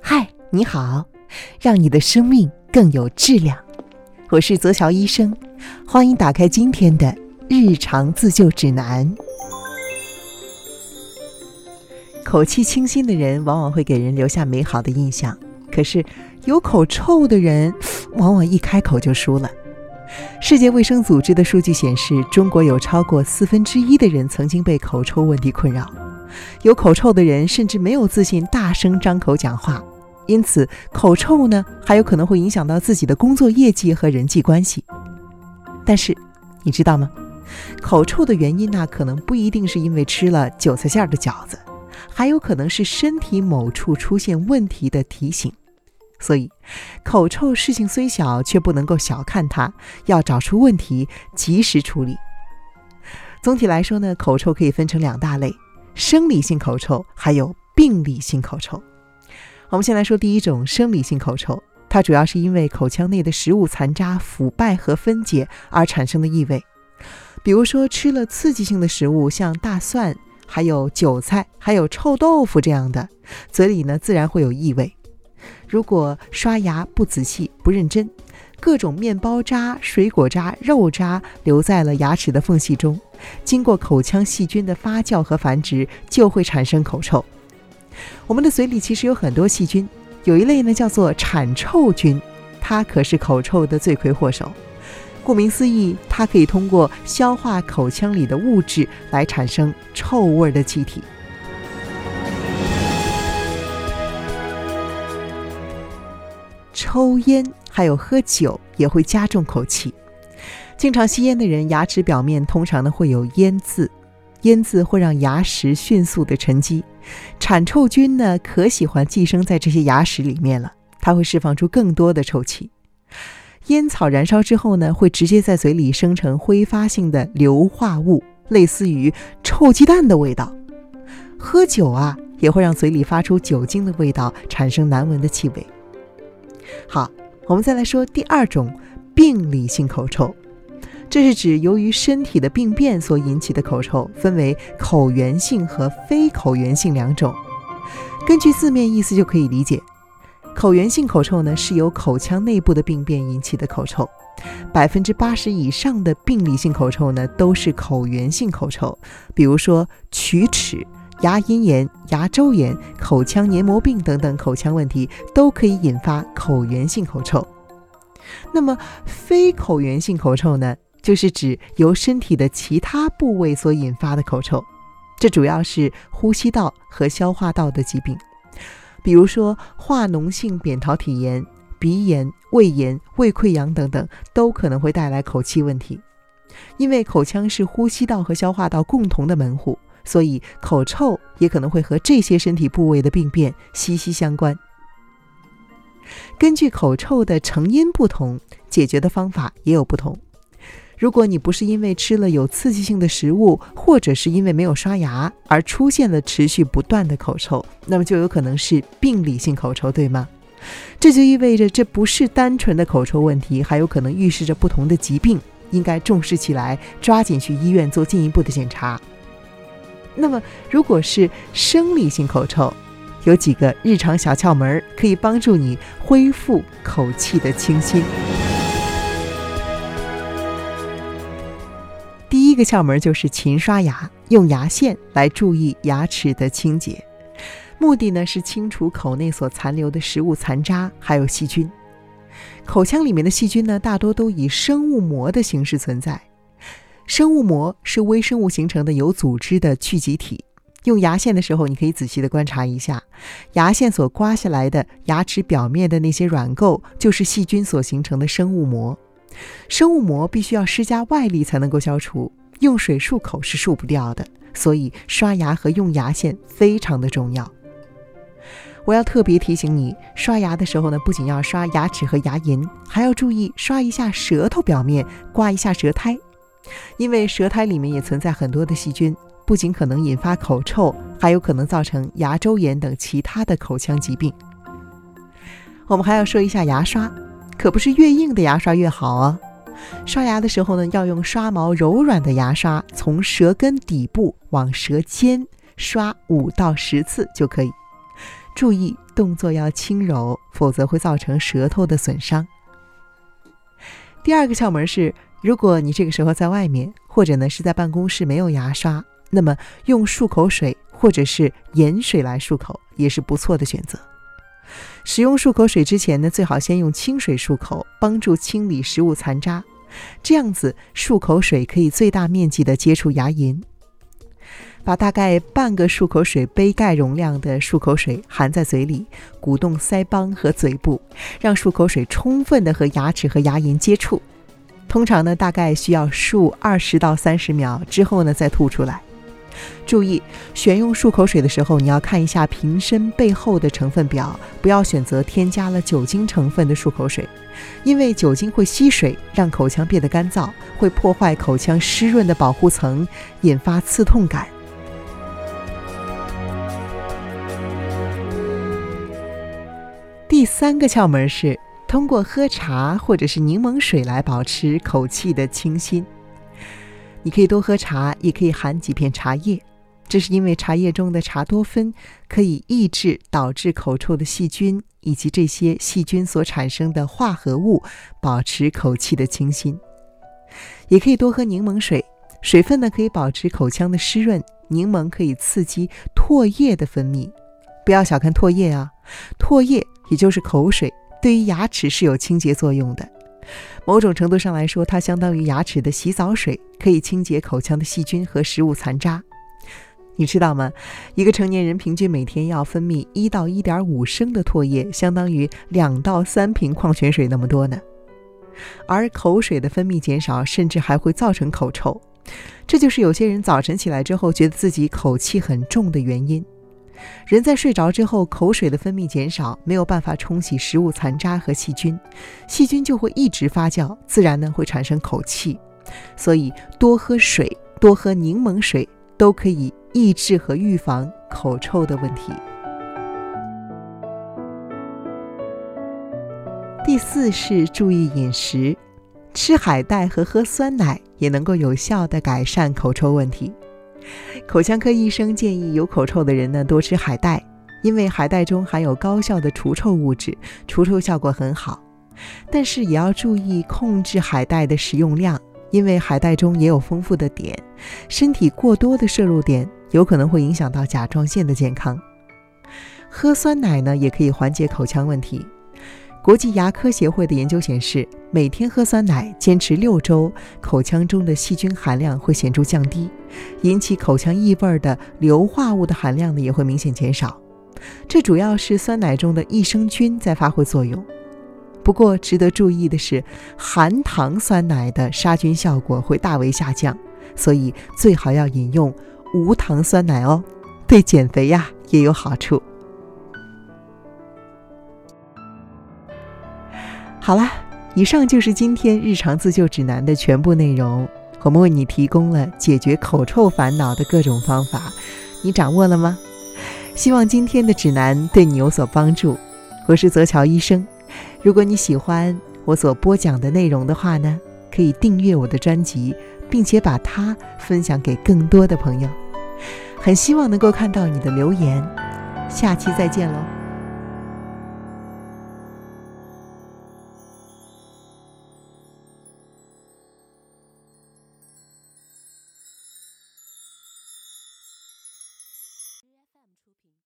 嗨，你好，让你的生命更有质量。我是泽乔医生，欢迎打开今天的日常自救指南。口气清新的人往往会给人留下美好的印象，可是有口臭的人往往一开口就输了。世界卫生组织的数据显示，中国有超过四分之一的人曾经被口臭问题困扰。有口臭的人甚至没有自信大声张口讲话，因此口臭呢还有可能会影响到自己的工作业绩和人际关系。但是你知道吗？口臭的原因呢可能不一定是因为吃了韭菜馅的饺子，还有可能是身体某处出现问题的提醒。所以，口臭事情虽小，却不能够小看它，要找出问题，及时处理。总体来说呢，口臭可以分成两大类。生理性口臭还有病理性口臭。我们先来说第一种生理性口臭，它主要是因为口腔内的食物残渣腐败和分解而产生的异味。比如说吃了刺激性的食物，像大蒜、还有韭菜、还有臭豆腐这样的，嘴里呢自然会有异味。如果刷牙不仔细、不认真，各种面包渣、水果渣、肉渣留在了牙齿的缝隙中，经过口腔细菌的发酵和繁殖，就会产生口臭。我们的嘴里其实有很多细菌，有一类呢叫做产臭菌，它可是口臭的罪魁祸首。顾名思义，它可以通过消化口腔里的物质来产生臭味的气体。抽烟还有喝酒也会加重口气。经常吸烟的人，牙齿表面通常呢会有烟渍，烟渍会让牙石迅速的沉积。产臭菌呢可喜欢寄生在这些牙石里面了，它会释放出更多的臭气。烟草燃烧之后呢，会直接在嘴里生成挥发性的硫化物，类似于臭鸡蛋的味道。喝酒啊，也会让嘴里发出酒精的味道，产生难闻的气味。好，我们再来说第二种病理性口臭，这是指由于身体的病变所引起的口臭，分为口源性和非口源性两种。根据字面意思就可以理解，口源性口臭呢是由口腔内部的病变引起的口臭，百分之八十以上的病理性口臭呢都是口源性口臭，比如说龋齿。牙龈炎、牙周炎、口腔黏膜病等等口腔问题都可以引发口源性口臭。那么，非口源性口臭呢？就是指由身体的其他部位所引发的口臭，这主要是呼吸道和消化道的疾病，比如说化脓性扁桃体炎、鼻炎、胃炎、胃溃疡等等，都可能会带来口气问题。因为口腔是呼吸道和消化道共同的门户。所以，口臭也可能会和这些身体部位的病变息息相关。根据口臭的成因不同，解决的方法也有不同。如果你不是因为吃了有刺激性的食物，或者是因为没有刷牙而出现了持续不断的口臭，那么就有可能是病理性口臭，对吗？这就意味着这不是单纯的口臭问题，还有可能预示着不同的疾病，应该重视起来，抓紧去医院做进一步的检查。那么，如果是生理性口臭，有几个日常小窍门可以帮助你恢复口气的清新。第一个窍门就是勤刷牙，用牙线来注意牙齿的清洁，目的呢是清除口内所残留的食物残渣还有细菌。口腔里面的细菌呢，大多都以生物膜的形式存在。生物膜是微生物形成的有组织的聚集体。用牙线的时候，你可以仔细的观察一下，牙线所刮下来的牙齿表面的那些软垢，就是细菌所形成的生物膜。生物膜必须要施加外力才能够消除，用水漱口是漱不掉的。所以刷牙和用牙线非常的重要。我要特别提醒你，刷牙的时候呢，不仅要刷牙齿和牙龈，还要注意刷一下舌头表面，刮一下舌苔。因为舌苔里面也存在很多的细菌，不仅可能引发口臭，还有可能造成牙周炎等其他的口腔疾病。我们还要说一下牙刷，可不是越硬的牙刷越好哦。刷牙的时候呢，要用刷毛柔软的牙刷，从舌根底部往舌尖刷五到十次就可以。注意动作要轻柔，否则会造成舌头的损伤。第二个窍门是，如果你这个时候在外面，或者呢是在办公室没有牙刷，那么用漱口水或者是盐水来漱口也是不错的选择。使用漱口水之前呢，最好先用清水漱口，帮助清理食物残渣。这样子，漱口水可以最大面积的接触牙龈。把大概半个漱口水杯盖容量的漱口水含在嘴里，鼓动腮帮和嘴部，让漱口水充分的和牙齿和牙龈接触。通常呢，大概需要漱二十到三十秒之后呢，再吐出来。注意，选用漱口水的时候，你要看一下瓶身背后的成分表，不要选择添加了酒精成分的漱口水，因为酒精会吸水，让口腔变得干燥，会破坏口腔湿润的保护层，引发刺痛感。第三个窍门是通过喝茶或者是柠檬水来保持口气的清新。你可以多喝茶，也可以含几片茶叶，这是因为茶叶中的茶多酚可以抑制导致口臭的细菌以及这些细菌所产生的化合物，保持口气的清新。也可以多喝柠檬水，水分呢可以保持口腔的湿润，柠檬可以刺激唾液的分泌。不要小看唾液啊，唾液也就是口水，对于牙齿是有清洁作用的。某种程度上来说，它相当于牙齿的洗澡水，可以清洁口腔的细菌和食物残渣。你知道吗？一个成年人平均每天要分泌一到一点五升的唾液，相当于两到三瓶矿泉水那么多呢。而口水的分泌减少，甚至还会造成口臭，这就是有些人早晨起来之后觉得自己口气很重的原因。人在睡着之后，口水的分泌减少，没有办法冲洗食物残渣和细菌，细菌就会一直发酵，自然呢会产生口气。所以多喝水，多喝柠檬水，都可以抑制和预防口臭的问题。第四是注意饮食，吃海带和喝酸奶也能够有效的改善口臭问题。口腔科医生建议有口臭的人呢多吃海带，因为海带中含有高效的除臭物质，除臭效果很好。但是也要注意控制海带的食用量，因为海带中也有丰富的碘，身体过多的摄入碘有可能会影响到甲状腺的健康。喝酸奶呢也可以缓解口腔问题。国际牙科协会的研究显示，每天喝酸奶，坚持六周，口腔中的细菌含量会显著降低，引起口腔异味的硫化物的含量呢也会明显减少。这主要是酸奶中的益生菌在发挥作用。不过，值得注意的是，含糖酸奶的杀菌效果会大为下降，所以最好要饮用无糖酸奶哦，对减肥呀也有好处。好啦，以上就是今天日常自救指南的全部内容。我们为你提供了解决口臭烦恼的各种方法，你掌握了吗？希望今天的指南对你有所帮助。我是泽乔医生。如果你喜欢我所播讲的内容的话呢，可以订阅我的专辑，并且把它分享给更多的朋友。很希望能够看到你的留言。下期再见喽。